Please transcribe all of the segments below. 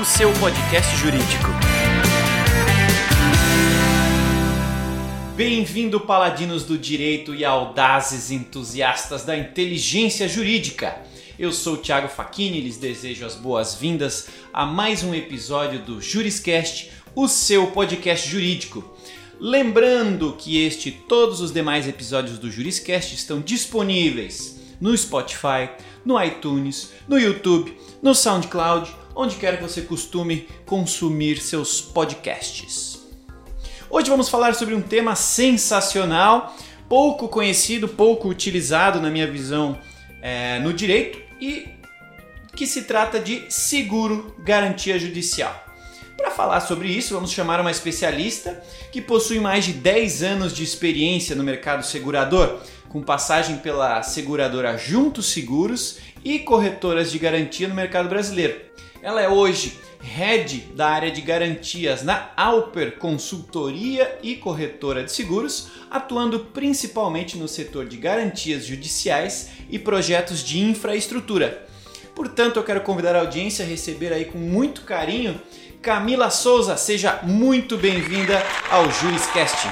O seu podcast jurídico. Bem-vindo, paladinos do direito e audazes entusiastas da inteligência jurídica. Eu sou Thiago Facchini e lhes desejo as boas-vindas a mais um episódio do Juriscast, o seu podcast jurídico. Lembrando que este e todos os demais episódios do Juriscast estão disponíveis no Spotify, no iTunes, no YouTube, no SoundCloud, onde quer que você costume consumir seus podcasts. Hoje vamos falar sobre um tema sensacional, pouco conhecido, pouco utilizado na minha visão é, no direito e que se trata de seguro garantia judicial. Para falar sobre isso, vamos chamar uma especialista que possui mais de 10 anos de experiência no mercado segurador, com passagem pela seguradora Juntos Seguros e corretoras de garantia no mercado brasileiro. Ela é hoje head da área de garantias na Alper Consultoria e Corretora de Seguros, atuando principalmente no setor de garantias judiciais e projetos de infraestrutura. Portanto, eu quero convidar a audiência a receber aí com muito carinho Camila Souza. Seja muito bem-vinda ao Juriscast.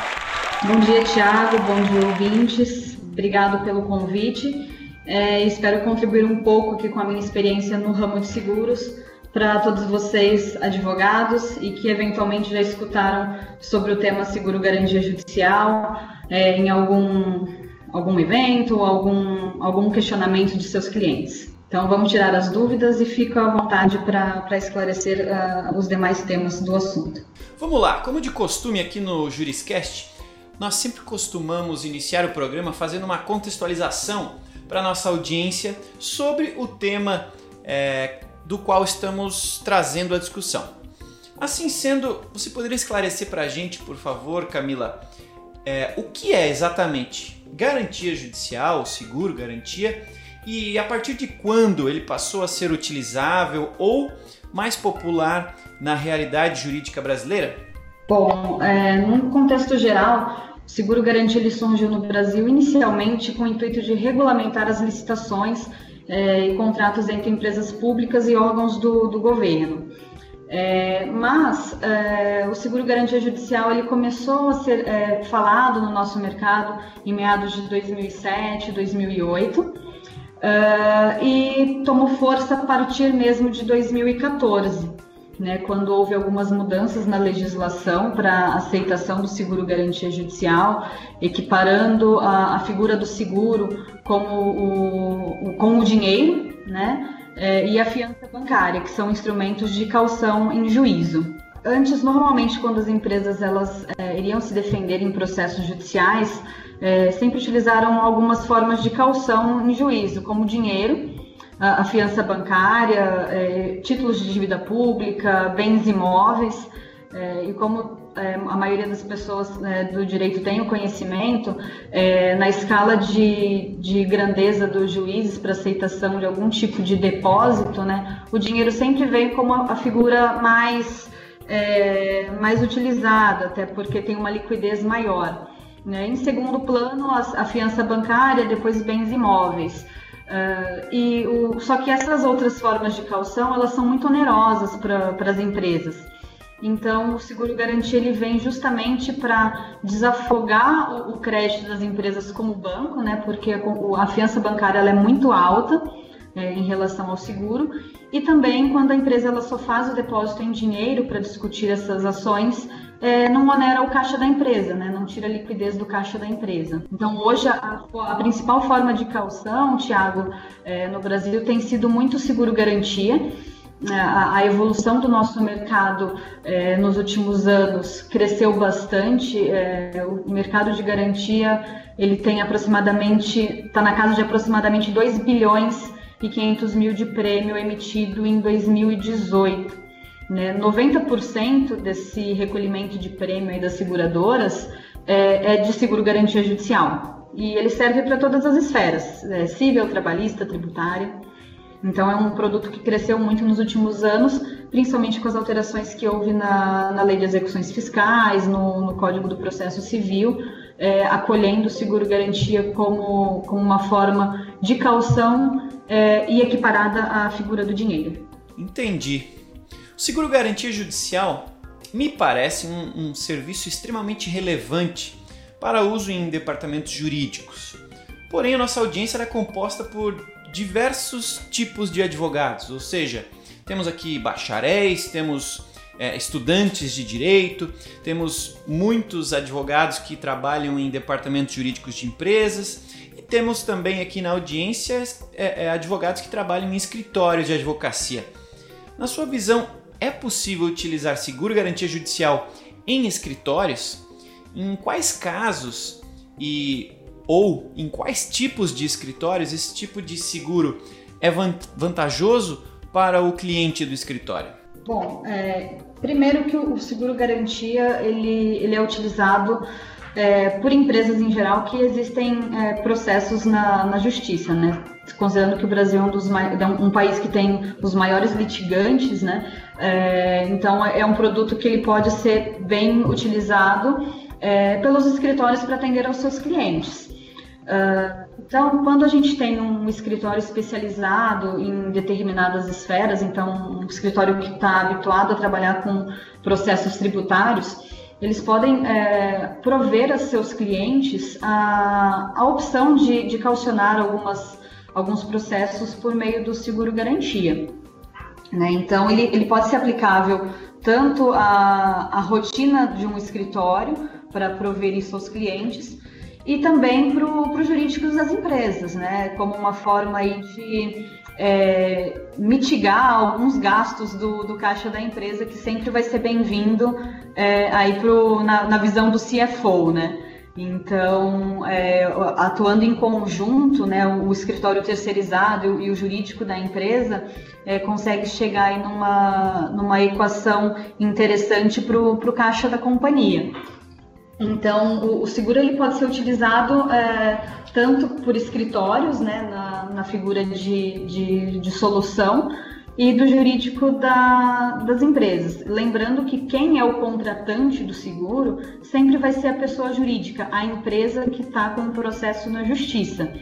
Bom dia, Tiago. Bom dia, ouvintes. Obrigado pelo convite. É, espero contribuir um pouco aqui com a minha experiência no ramo de seguros para todos vocês, advogados, e que eventualmente já escutaram sobre o tema seguro garantia judicial é, em algum, algum evento algum, algum questionamento de seus clientes. Então, vamos tirar as dúvidas e fico à vontade para esclarecer uh, os demais temas do assunto. Vamos lá, como de costume aqui no Juriscast, nós sempre costumamos iniciar o programa fazendo uma contextualização para nossa audiência sobre o tema é, do qual estamos trazendo a discussão. Assim sendo, você poderia esclarecer para a gente, por favor, Camila, é, o que é exatamente garantia judicial, seguro, garantia e a partir de quando ele passou a ser utilizável ou mais popular na realidade jurídica brasileira? Bom, é, num contexto geral, o seguro garantia ele surgiu no Brasil inicialmente com o intuito de regulamentar as licitações é, e contratos entre empresas públicas e órgãos do, do governo. É, mas é, o seguro garantia judicial ele começou a ser é, falado no nosso mercado em meados de 2007, 2008 uh, e tomou força a partir mesmo de 2014, né, quando houve algumas mudanças na legislação para aceitação do seguro garantia judicial, equiparando a, a figura do seguro como o, o, com o dinheiro, né, é, e a fiança bancária, que são instrumentos de calção em juízo. Antes, normalmente, quando as empresas elas é, iriam se defender em processos judiciais, é, sempre utilizaram algumas formas de calção em juízo, como dinheiro, a, fiança bancária, é, títulos de dívida pública, bens imóveis. É, e como é, a maioria das pessoas né, do direito tem o conhecimento, é, na escala de, de grandeza dos juízes para aceitação de algum tipo de depósito, né, o dinheiro sempre vem como a, a figura mais, é, mais utilizada, até porque tem uma liquidez maior. Né? Em segundo plano, a, a fiança bancária, depois bens imóveis. Uh, e o, só que essas outras formas de calção elas são muito onerosas para as empresas. Então, o seguro garantia ele vem justamente para desafogar o, o, crédito das empresas como banco, né? Porque a, a fiança bancária ela é muito alta é, em relação ao seguro e também quando a empresa ela só faz o depósito em dinheiro para discutir essas ações, é, não onera o caixa da empresa, né? não tira a liquidez do caixa da empresa. Então, hoje, a, a principal forma de calção, Tiago, é, no Brasil tem sido muito seguro-garantia. É, a, a, evolução do nosso mercado é, nos últimos anos cresceu bastante. É, o mercado de garantia ele tem aproximadamente, está na casa de aproximadamente 2 bilhões e 500 mil de prêmio emitido em 2018. Né? 90% desse recolhimento de prêmio das seguradoras é, é, de seguro garantia judicial. E ele serve para todas as esferas, é, civil, trabalhista, tributária. Então é um produto que cresceu muito nos últimos anos, principalmente com as alterações que houve na, na lei de execuções fiscais, no, no Código do Processo Civil, é, acolhendo o seguro-garantia como, como uma forma de calção é, e equiparada à figura do dinheiro. Entendi. Seguro garantia judicial me parece um, um serviço extremamente relevante para uso em departamentos jurídicos. Porém, a nossa audiência é composta por diversos tipos de advogados, ou seja, temos aqui bacharéis, temos é, estudantes de direito, temos muitos advogados que trabalham em departamentos jurídicos de empresas e temos também aqui na audiência é, é, advogados que trabalham em escritórios de advocacia. Na sua visão, é possível utilizar seguro garantia judicial em escritórios? Em quais casos e ou em quais tipos de escritórios esse tipo de seguro é vantajoso para o cliente do escritório? Bom, é, primeiro que o seguro garantia ele, ele é utilizado é, por empresas em geral que existem é, processos na, na justiça, né? Considerando que o Brasil é um, dos, é um país que tem os maiores litigantes, né? É, então é um produto que ele pode ser bem utilizado é, pelos escritórios para atender aos seus clientes. Uh, então, quando a gente tem um escritório especializado em determinadas esferas, então um escritório que está habituado a trabalhar com processos tributários, eles podem é, prover a seus clientes a, a opção de, de calcionar algumas, alguns processos por meio do seguro garantia. Né? Então, ele, ele pode ser aplicável tanto à, à rotina de um escritório para prover isso aos clientes, e também para os jurídicos das empresas, né? Como uma forma aí de é, mitigar alguns gastos do, do caixa da empresa, que sempre vai ser bem-vindo é, aí na, na, visão do CFO, né? Então, é, atuando em conjunto, né, o escritório terceirizado e o jurídico da empresa é, consegue chegar em numa, numa equação interessante para o caixa da companhia. Então, o, o, seguro ele pode ser utilizado é, tanto por escritórios, né, na, na figura de, de, de, solução, e do jurídico da, das empresas. Lembrando que quem é o contratante do seguro sempre vai ser a pessoa jurídica, a empresa que está com o processo na justiça.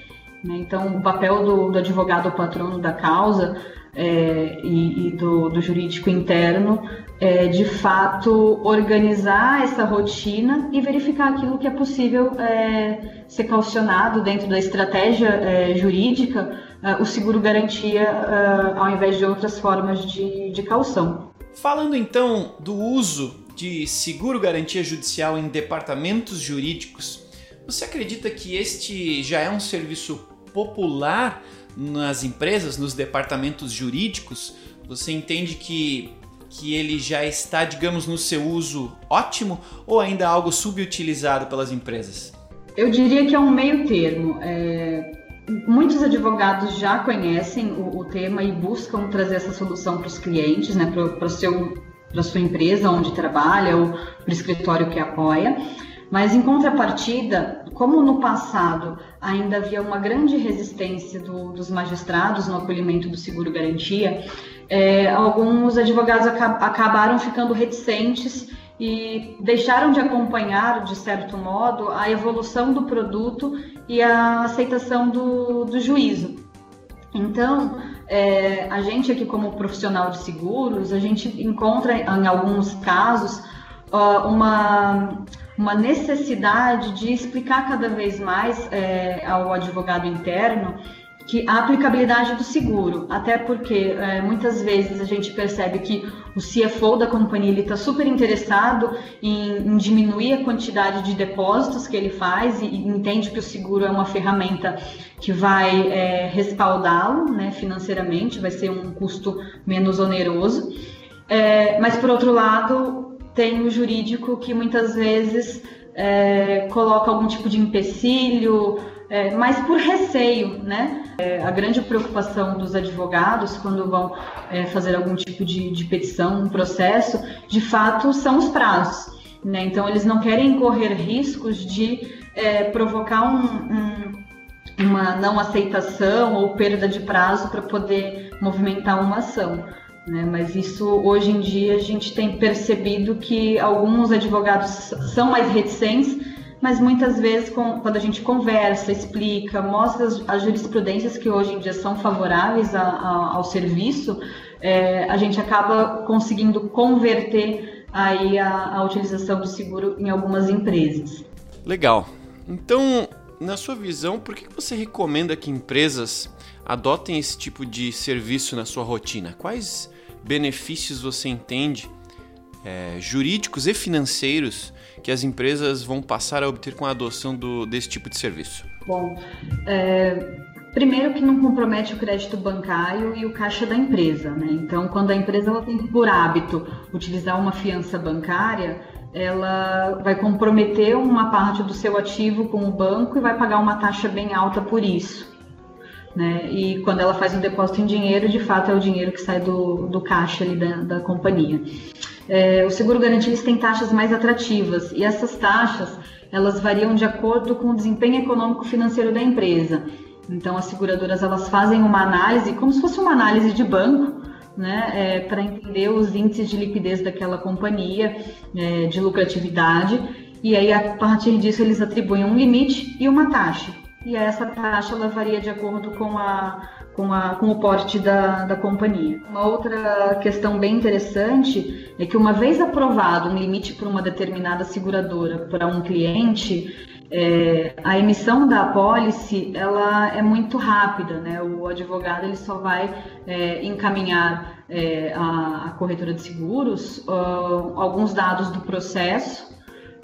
Né? Então, o papel do, do advogado patrono da causa é, e, e do, do, jurídico interno é, de fato organizar essa rotina e verificar aquilo que é possível é, ser calcionado dentro da estratégia é, jurídica, é, o seguro garantia é, ao invés de outras formas de, de calção. Falando então do uso de seguro garantia judicial em departamentos jurídicos, você acredita que este já é um serviço popular nas empresas, nos departamentos jurídicos, você entende que, que ele já está, digamos, no seu uso ótimo ou ainda algo subutilizado pelas empresas? Eu diria que é um meio termo. É, muitos advogados já conhecem o, o, tema e buscam trazer essa solução para os clientes, né, para a sua empresa onde trabalha ou para o escritório que apoia. Mas em contrapartida, como no passado ainda havia uma grande resistência do, dos magistrados no acolhimento do seguro-garantia, é, alguns advogados acabaram ficando reticentes e deixaram de acompanhar, de certo modo, a evolução do produto e a aceitação do, do juízo. Então, é, a gente aqui como profissional de seguros, a gente encontra em alguns casos uma uma necessidade de explicar cada vez mais é, ao advogado interno que a aplicabilidade do seguro, até porque é, muitas vezes a gente percebe que o CFO da companhia está super interessado em, em, diminuir a quantidade de depósitos que ele faz e, e, entende que o seguro é uma ferramenta que vai é, respaldá-lo né, financeiramente, vai ser um custo menos oneroso. É, mas por outro lado, tem o jurídico que muitas vezes é, coloca algum tipo de empecilho, é, mas por receio, né? É, a grande preocupação dos advogados quando vão é, fazer algum tipo de, de petição, um processo, de fato, são os prazos. Né? Então, eles não querem correr riscos de é, provocar um, um uma não aceitação ou perda de prazo para poder movimentar uma ação. Né? Mas isso, hoje em dia, a gente tem percebido que alguns advogados são mais reticentes mas muitas vezes quando a gente conversa, explica, mostra as, as, jurisprudências que hoje em dia são favoráveis a, a, ao serviço, é, a gente acaba conseguindo converter aí a, a utilização do seguro em algumas empresas. Legal. Então, na sua visão, por que você recomenda que empresas adotem esse tipo de serviço na sua rotina? Quais benefícios você entende é, jurídicos e financeiros que as empresas vão passar a obter com a adoção do, desse tipo de serviço? Bom, é, primeiro que não compromete o crédito bancário e o caixa da empresa, né? Então, quando a empresa ela tem por hábito utilizar uma fiança bancária, ela vai comprometer uma parte do seu ativo com o banco e vai pagar uma taxa bem alta por isso. Né? E quando ela faz um depósito em dinheiro, de fato é o dinheiro que sai do, do caixa ali da, da companhia. É, o seguro garantido tem taxas mais atrativas e essas taxas elas variam de acordo com o desempenho econômico financeiro da empresa. Então as seguradoras elas fazem uma análise como se fosse uma análise de banco né, é, para entender os índices de liquidez daquela companhia, é, de lucratividade, e aí a partir disso eles atribuem um limite e uma taxa. E essa taxa ela varia de acordo com, a, com, a, com o porte da, da companhia. Uma outra questão bem interessante é que uma vez aprovado um limite por uma determinada seguradora para um cliente, é, a emissão da apólice ela é muito rápida, né? O advogado ele só vai é, encaminhar é, a, a, corretora de seguros uh, alguns dados do processo,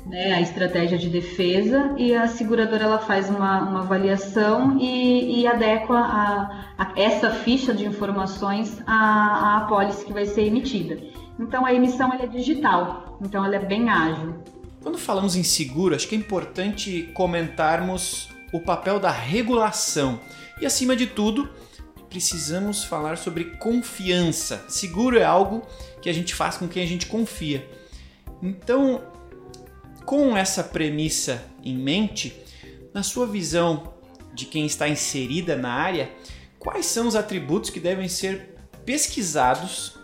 né? A estratégia de defesa e a seguradora ela faz uma, uma avaliação e, e adequa a, a, essa ficha de informações à, à apólice que vai ser emitida. Então a emissão é digital, então ela é bem ágil. Quando falamos em seguro, acho que é importante comentarmos o papel da regulação. E acima de tudo, precisamos falar sobre confiança. Seguro é algo que a gente faz com quem a gente confia. Então, com essa premissa em mente, na sua visão de quem está inserida na área, quais são os atributos que devem ser pesquisados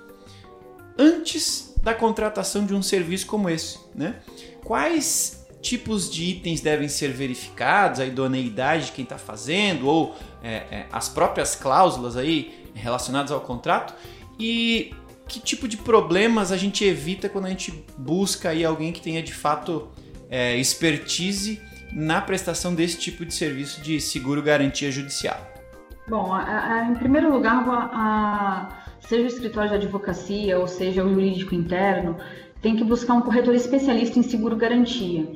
antes da contratação de um serviço como esse, né? quais tipos de itens devem ser verificados, a idoneidade de quem está fazendo ou é, é, as próprias cláusulas aí relacionadas ao contrato e que tipo de problemas a gente evita quando a gente busca aí alguém que tenha de fato é, expertise na prestação desse tipo de serviço de seguro garantia judicial. Bom, em primeiro lugar, seja o escritório de advocacia ou seja o jurídico interno, tem que buscar um corretor especialista em seguro garantia.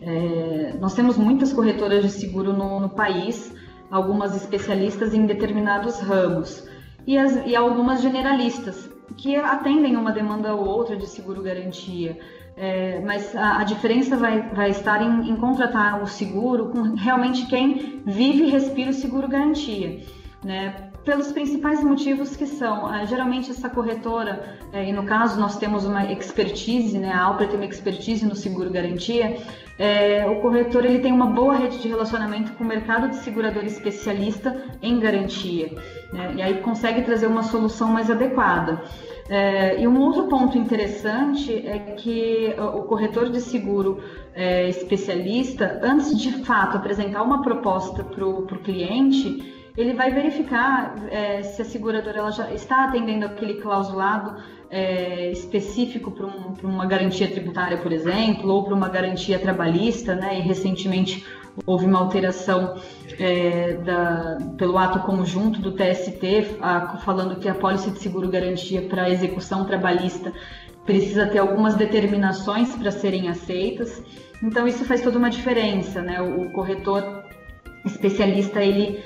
É, nós temos muitas corretoras de seguro no, país, algumas especialistas em determinados ramos e algumas generalistas que atendem uma demanda ou outra de seguro garantia. É, mas a, a, diferença vai, vai estar em, em, contratar o seguro com realmente quem vive e respira o seguro garantia. Né? pelos principais motivos que são, uh, geralmente essa corretora, uh, e no caso nós temos uma expertise, né, a Alpra tem uma expertise no seguro garantia, uh, o corretor ele tem uma boa rede de relacionamento com o mercado de segurador especialista em garantia, né, e aí consegue trazer uma solução mais adequada. É, e um outro ponto interessante é que o corretor de seguro é, especialista, antes de fato apresentar uma proposta para o cliente, ele vai verificar é, se a seguradora ela já está atendendo aquele clausulado é, específico para um, uma garantia tributária, por exemplo, ou para uma garantia trabalhista, né? E recentemente houve uma alteração é, da, pelo ato conjunto do TST, a, falando que a pólice de seguro garantia para execução trabalhista precisa ter algumas determinações para serem aceitas. Então isso faz toda uma diferença, né? O, o corretor especialista ele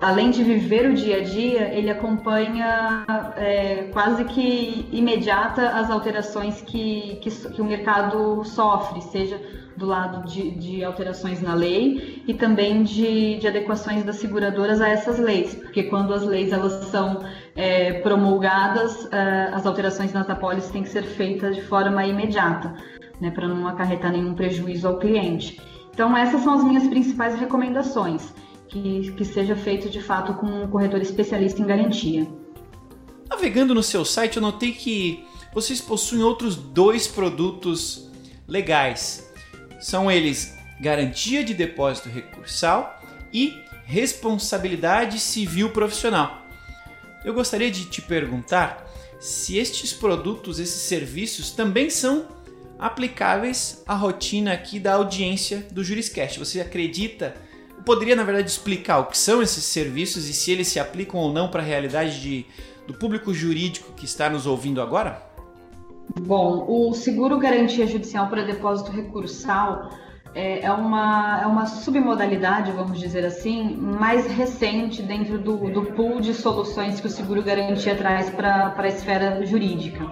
além de viver o dia a dia, ele acompanha é, quase que imediata as alterações que, que, que, o mercado sofre, seja do lado de, de alterações na lei e também de, de, adequações das seguradoras a essas leis, porque quando as leis elas são é, promulgadas, é, as alterações nas apólices têm que ser feitas de forma imediata, né, para não acarretar nenhum prejuízo ao cliente. Então essas são as minhas principais recomendações que, que seja feito de fato com um corretor especialista em garantia. Navegando no seu site, eu notei que vocês possuem outros dois produtos legais. São eles garantia de depósito recursal e responsabilidade civil profissional. Eu gostaria de te perguntar se estes produtos, esses serviços também são aplicáveis à rotina aqui da audiência do Juriscast. Você acredita? Poderia, na verdade, explicar o que são esses serviços e se eles se aplicam ou não para a realidade de, do público jurídico que está nos ouvindo agora? Bom, o seguro garantia judicial para depósito recursal é, é uma, é uma submodalidade, vamos dizer assim, mais recente dentro do, do pool de soluções que o seguro garantia traz para a esfera jurídica.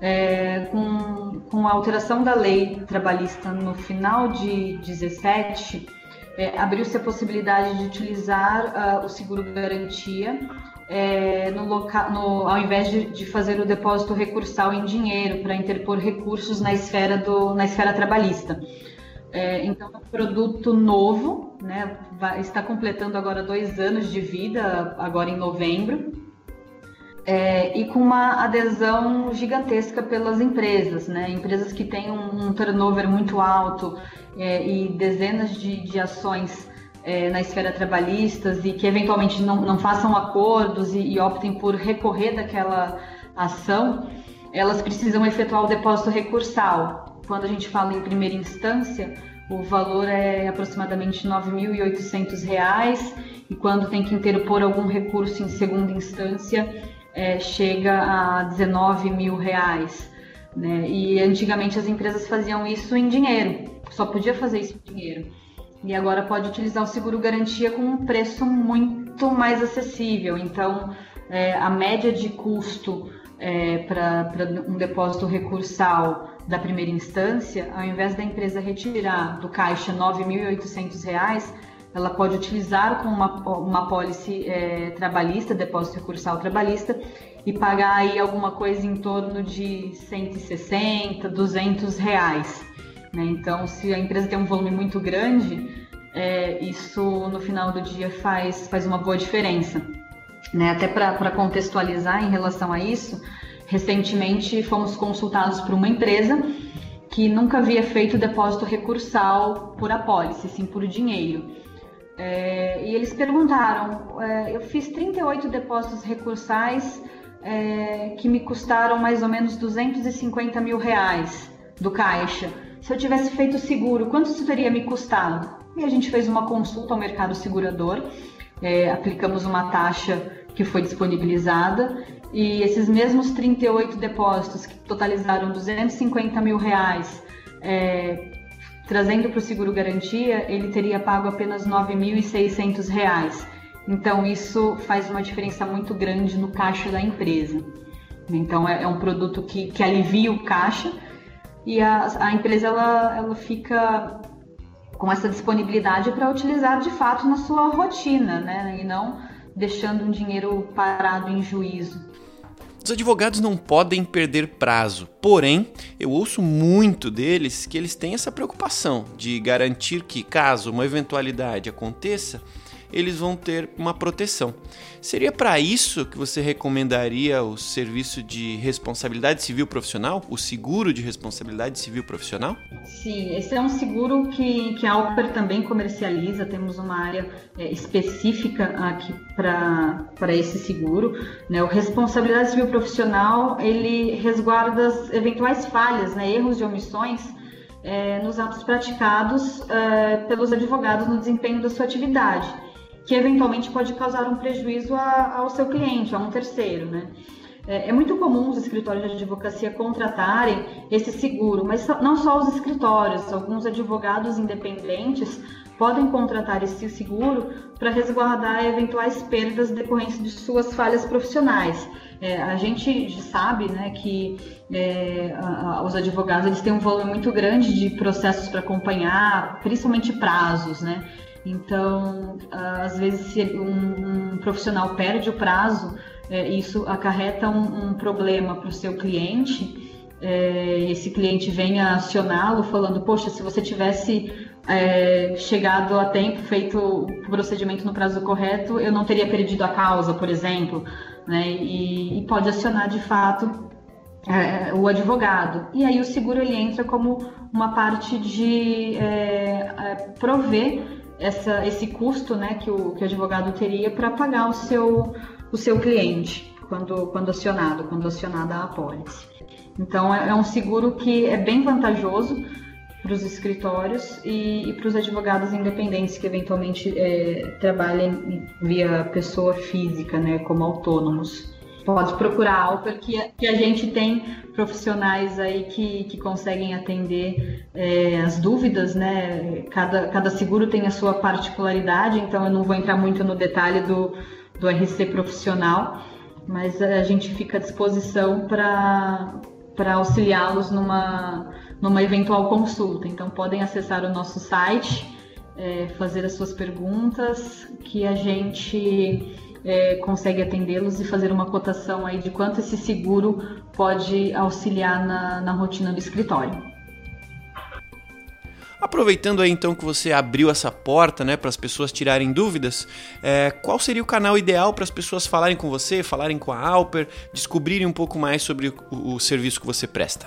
É, com, com a alteração da lei trabalhista no final de 17, é, abriu-se a possibilidade de utilizar uh, o seguro garantia é, no loca, no, ao invés de, de, fazer o depósito recursal em dinheiro para interpor recursos na esfera, do, na esfera trabalhista. É, então, é um produto novo, né, vai, está completando agora dois anos de vida, agora em novembro, é, e com uma adesão gigantesca pelas empresas, né, empresas que têm um, um turnover muito alto é, e dezenas de, de ações é, na esfera trabalhistas e que eventualmente não, não façam acordos e, e optem por recorrer daquela ação, elas precisam efetuar o depósito recursal, quando a gente fala em primeira instância, o valor é aproximadamente R$ 9.800 e quando tem que interpor algum recurso em segunda instância, é, chega a 19 mil reais. Né? E antigamente as empresas faziam isso em dinheiro, só podia fazer isso em dinheiro. E agora pode utilizar o seguro garantia com um preço muito mais acessível. Então, é, a média de custo é, para um depósito recursal da primeira instância, ao invés da empresa retirar do caixa R$ 9.800, ela pode utilizar com uma, uma pólice é, trabalhista, depósito recursal trabalhista, e pagar aí alguma coisa em torno de 160, 200 reais. Né? Então, se a empresa tem um volume muito grande, é, isso no final do dia faz, faz uma boa diferença. Né? Até para contextualizar em relação a isso, recentemente fomos consultados por uma empresa que nunca havia feito depósito recursal por apólice, sim por dinheiro. É, e eles perguntaram: é, eu fiz 38 depósitos recursais é, que me custaram mais ou menos 250 mil reais do caixa. Se eu tivesse feito seguro, quanto isso teria me custado? E a gente fez uma consulta ao mercado segurador, é, aplicamos uma taxa que foi disponibilizada e esses mesmos 38 depósitos que totalizaram 250 mil reais, é, trazendo para o seguro garantia, ele teria pago apenas 9.600 reais. Então isso faz uma diferença muito grande no caixa da empresa. Então é, é um produto que, que alivia o caixa e a, a empresa ela, ela fica com essa disponibilidade para utilizar de fato na sua rotina, né? E não deixando um dinheiro parado em juízo. Os advogados não podem perder prazo, porém, eu ouço muito deles que eles têm essa preocupação de garantir que, caso uma eventualidade aconteça, eles vão ter uma proteção. Seria para isso que você recomendaria o serviço de responsabilidade civil profissional, o seguro de responsabilidade civil profissional? Sim, esse é um seguro que, que a Alper também comercializa, temos uma área é, específica aqui para esse seguro. Né? O responsabilidade civil profissional, ele resguarda as eventuais falhas, né? erros e omissões é, nos atos praticados é, pelos advogados no desempenho da sua atividade que eventualmente pode causar um prejuízo a, ao seu cliente, a um terceiro, né? É, é, muito comum os escritórios de advocacia contratarem esse seguro, mas não só os escritórios, alguns advogados independentes podem contratar esse seguro para resguardar eventuais perdas decorrentes de suas falhas profissionais. É, a gente sabe né, que é, a, a, os advogados eles têm um volume muito grande de processos para acompanhar, principalmente prazos, né? Então, às vezes, se um, profissional perde o prazo, é, isso acarreta um, problema para o seu cliente. É, esse cliente vem acioná-lo falando: Poxa, se você tivesse é, chegado a tempo, feito o procedimento no prazo correto, eu não teria perdido a causa, por exemplo. Né? E, pode acionar de fato o advogado. E aí o seguro ele entra como uma parte de prover essa, esse custo né, que, o, que o advogado teria para pagar o seu, o seu cliente quando, quando acionado, quando acionada a apólice. Então é, é um seguro que é bem vantajoso para os escritórios e, e para os advogados independentes que eventualmente é, trabalhem via pessoa física, né, como autônomos. Pode procurar a Alper, que, que a gente tem profissionais aí que, que conseguem atender é, as dúvidas, né? Cada, cada seguro tem a sua particularidade, então eu não vou entrar muito no detalhe do, do RC profissional, mas a gente fica à disposição para auxiliá-los numa, numa eventual consulta. Então, podem acessar o nosso site, é, fazer as suas perguntas, que a gente é, consegue atendê-los e fazer uma cotação aí de quanto esse seguro pode auxiliar na, na rotina do escritório. Aproveitando aí então que você abriu essa porta né, para as pessoas tirarem dúvidas, é, qual seria o canal ideal para as pessoas falarem com você, falarem com a Alper, descobrirem um pouco mais sobre o, o serviço que você presta?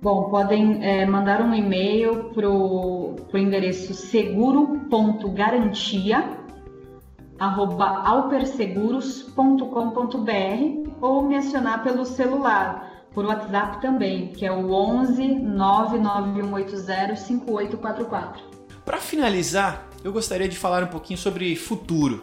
Bom, podem é, mandar um e-mail para o endereço seguro.garantia@alperseguros.com.br ou me acionar pelo celular, por WhatsApp também, que é o 11 99180 5844. Para finalizar, eu gostaria de falar um pouquinho sobre futuro.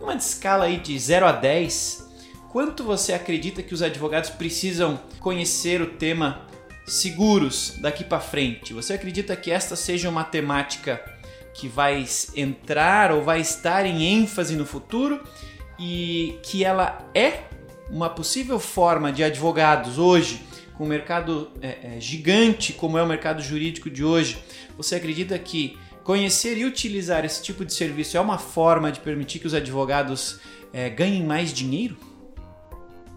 Uma escala aí de 0 a 10, quanto você acredita que os advogados precisam conhecer o tema seguros daqui para frente? Você acredita que esta seja uma temática que vai entrar ou vai estar em ênfase no futuro e que ela é uma possível forma de advogados hoje, com o mercado é, é, gigante como é o mercado jurídico de hoje, você acredita que conhecer e utilizar esse tipo de serviço é uma forma de permitir que os advogados é, ganhem mais dinheiro?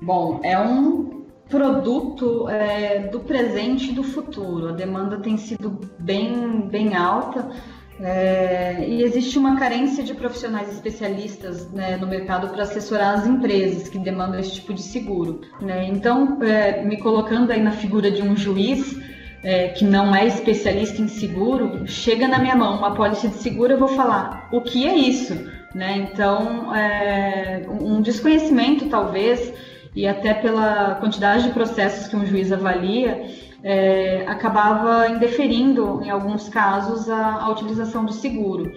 Bom, é um produto é, do presente e do futuro. A demanda tem sido bem, bem alta. É, e existe uma carência de profissionais especialistas né, no mercado para assessorar as empresas que demandam esse tipo de seguro. Né? Então, é, me colocando aí na figura de um juiz é, que não é especialista em seguro, chega na minha mão uma pólice de seguro, eu vou falar o que é isso. Né? Então, é, um desconhecimento talvez e até pela quantidade de processos que um juiz avalia, é, acabava indeferindo, em alguns casos, a, a utilização do seguro.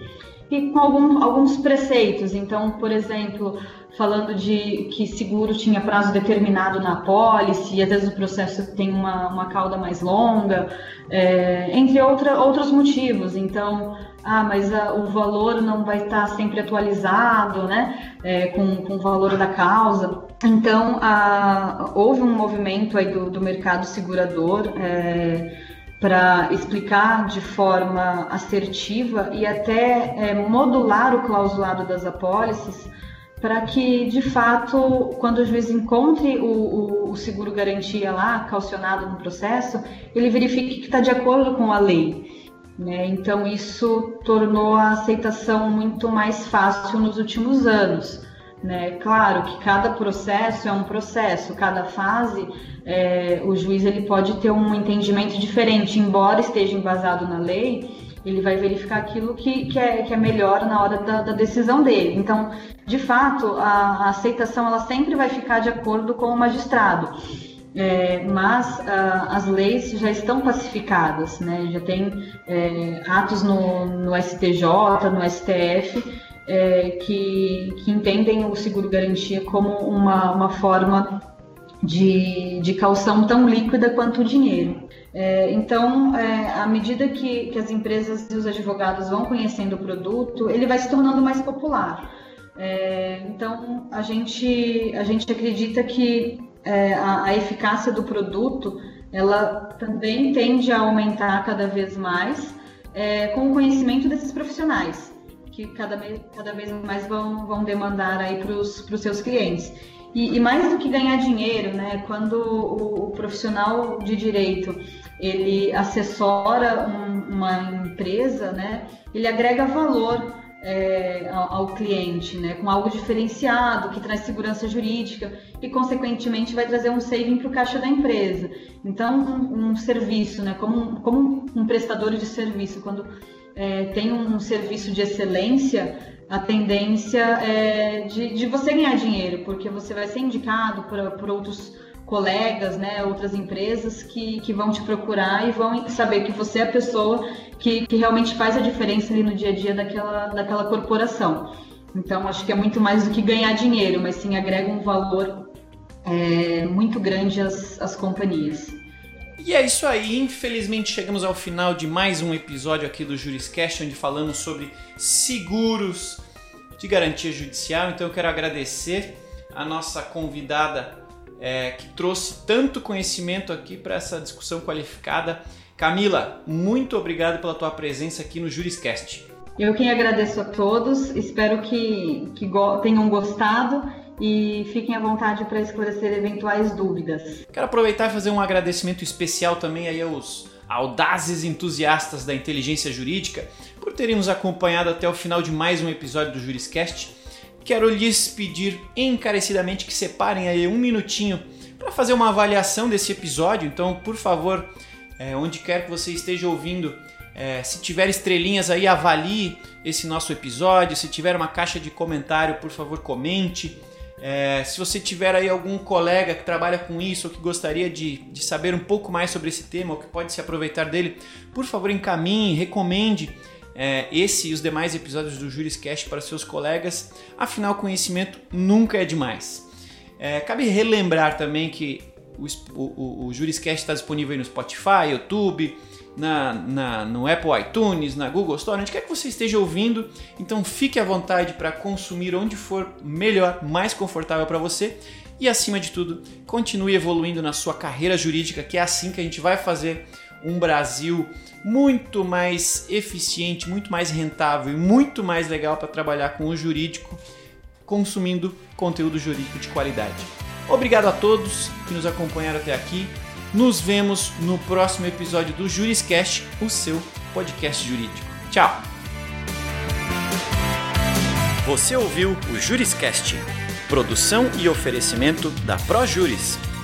E com algum, alguns preceitos. Então, por exemplo, falando de que seguro tinha prazo determinado na apólice, e às vezes o processo tem uma, uma cauda mais longa, é, entre outra, outros motivos. Então, ah, mas a, o valor não vai estar sempre atualizado, né, é, com, com o valor da causa. Então, a, houve um movimento aí do, do mercado segurador é, para explicar de forma assertiva e até é, modular o clausulado das apólices para que, de fato, quando o juiz encontre o, o, o seguro garantia lá, calcionado no processo, ele verifique que está de acordo com a lei. Né? Então, isso tornou a aceitação muito mais fácil nos últimos anos. Né? Claro que cada processo é um processo, cada fase é, o juiz ele pode ter um entendimento diferente, embora esteja embasado na lei, ele vai verificar aquilo que, que, é, que é melhor na hora da, da decisão dele. Então, de fato, a, a, aceitação ela sempre vai ficar de acordo com o magistrado é, mas ah, as leis já estão pacificadas, né? já tem é, atos no, no, STJ, no STF, é, que, que, entendem o seguro-garantia como uma, uma forma de, de calção tão líquida quanto o dinheiro. É, então, é, à medida que, que, as empresas e os advogados vão conhecendo o produto, ele vai se tornando mais popular. É, então, a gente, a gente acredita que é, a, a, eficácia do produto ela também tende a aumentar cada vez mais é, com o conhecimento desses profissionais que cada, cada vez mais vão, vão demandar aí para os seus clientes. E, e, mais do que ganhar dinheiro, né, quando o, o profissional de direito ele assessora um, uma empresa, né, ele agrega valor é, ao, cliente, né, com algo diferenciado, que traz segurança jurídica e, consequentemente, vai trazer um saving para o caixa da empresa. Então, um, um serviço, né, como, como um prestador de serviço, quando é, tem um serviço de excelência, a tendência é de, de você ganhar dinheiro, porque você vai ser indicado por, por outros colegas, né, outras empresas que, que vão te procurar e vão saber que você é a pessoa que, que realmente faz a diferença ali no dia a dia daquela, daquela corporação. Então, acho que é muito mais do que ganhar dinheiro, mas sim agrega um valor é, muito grande às, às companhias. E é isso aí, infelizmente chegamos ao final de mais um episódio aqui do Juriscast, onde falamos sobre seguros de garantia judicial. Então eu quero agradecer a nossa convidada é, que trouxe tanto conhecimento aqui para essa discussão qualificada. Camila, muito obrigado pela tua presença aqui no Juriscast. Eu quem agradeço a todos, espero que, que go tenham gostado e fiquem à vontade para esclarecer eventuais dúvidas. Quero aproveitar e fazer um agradecimento especial também aí aos audazes entusiastas da inteligência jurídica por terem nos acompanhado até o final de mais um episódio do Juriscast quero lhes pedir encarecidamente que separem aí um minutinho para fazer uma avaliação desse episódio. Então, por favor, é, onde quer que você esteja ouvindo, é, se tiver estrelinhas aí, avalie esse nosso episódio. Se tiver uma caixa de comentário, por favor, comente. É, se você tiver aí algum colega que trabalha com isso ou que gostaria de, de saber um pouco mais sobre esse tema ou que pode se aproveitar dele, por favor, encaminhe, recomende é, esse e os demais episódios do Juriscast para seus colegas, afinal, conhecimento nunca é demais. É, cabe relembrar também que o, o, o Juriscast está disponível no Spotify, YouTube, na, na, no Apple iTunes, na Google Store, onde quer que você esteja ouvindo. Então fique à vontade para consumir onde for melhor, mais confortável para você. E acima de tudo, continue evoluindo na sua carreira jurídica, que é assim que a gente vai fazer um Brasil muito mais eficiente, muito mais rentável e muito mais legal para trabalhar com o jurídico, consumindo conteúdo jurídico de qualidade. Obrigado a todos que nos acompanharam até aqui. Nos vemos no próximo episódio do Juriscast, o seu podcast jurídico. Tchau! Você ouviu o Juriscast, produção e oferecimento da ProJuris